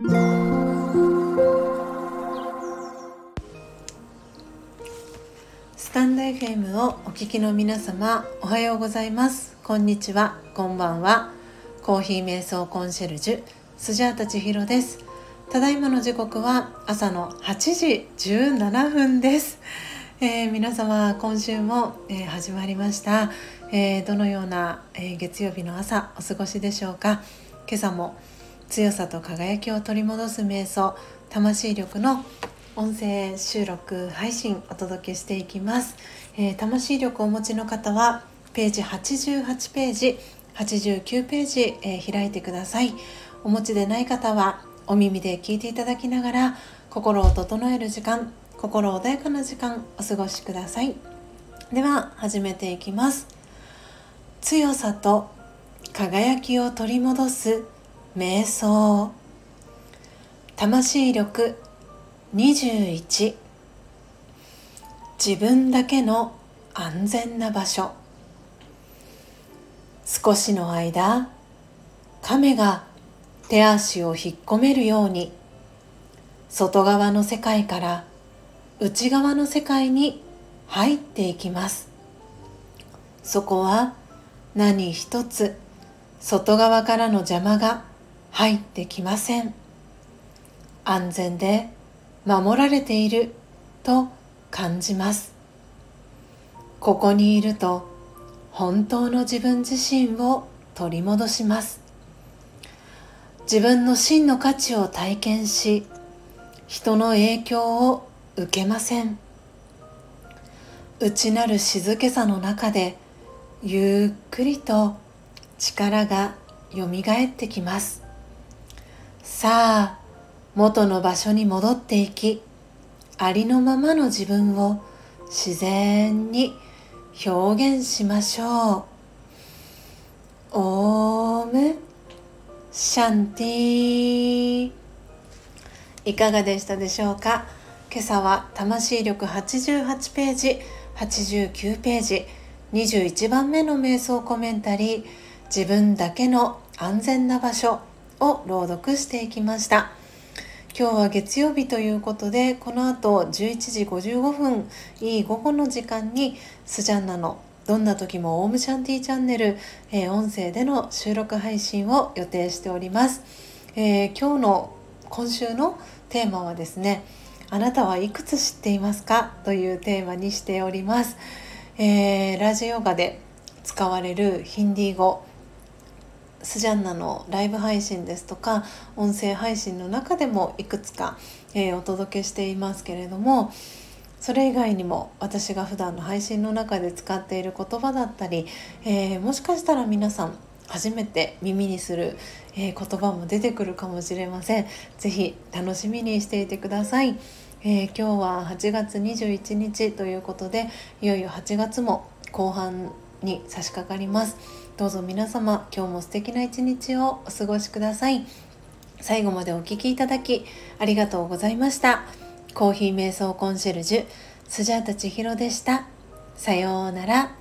スタンド FM をお聞きの皆様おはようございます。こんにちは。こんばんは。コーヒー瞑想コンシェルジュスジャータ千尋です。ただいまの時刻は朝の8時17分です、えー、皆様今週も、えー、始まりました、えー、どのような、え月曜日の朝お過ごしでしょうか。今朝も強さと輝きを取り戻す瞑想魂力の音声収録配信お届けしていきます、えー、魂力をお持ちの方はページ88ページ89ページ、えー、開いてください。お持ちでない方はお耳で聞いていただきながら心を整える時間心穏やかな時間お過ごしください。では始めていきます。強さと輝きを取り戻す瞑想。魂力21自分だけの安全な場所。少しの間亀が手足を引っ込めるように外側の世界から内側の世界に入っていきます。そこは何一つ外側からの邪魔が入ってきません。安全で守られていると感じます。ここにいると本当の自分自身を取り戻します。自分の真の価値を体験し人の影響を受けません。内なる静けさの中でゆっくりと力がよみがえってきます。さあ元の場所に戻っていきありのままの自分を自然に表現しましょう。オームシャンティいかがでしたでしょうか？今朝は魂力88ページ89ページ21番目の瞑想コメンタリー自分だけの安全な場所。を朗読していきました。今日は月曜日ということでこの後11時55分いい午後の時間にスジャンナのどんな時もオウムシャンティチャンネル、えー、音声での収録配信を予定しております、えー、今日の今週のテーマはですねあなたはいくつ知っていますか？というテーマにしております、えー、ラジオヨガで使われるヒンディー語。スジャンナのライブ配信ですとか音声配信の中でもいくつか、えー、お届けしていますけれどもそれ以外にも私が普段の配信の中で使っている言葉だったり、えー、もしかしたら皆さん初めて耳にする、えー、言葉も出てくるかもしれません。是非楽しみにしていてください、えー、今日は8月21日ということでいよいよ8月も後半に差し掛かります。どうぞ皆様今日も素敵な一日をお過ごしください。最後までお聴きいただきありがとうございました。コーヒー瞑想コンシェルジュスジャータ千尋でした。さようなら。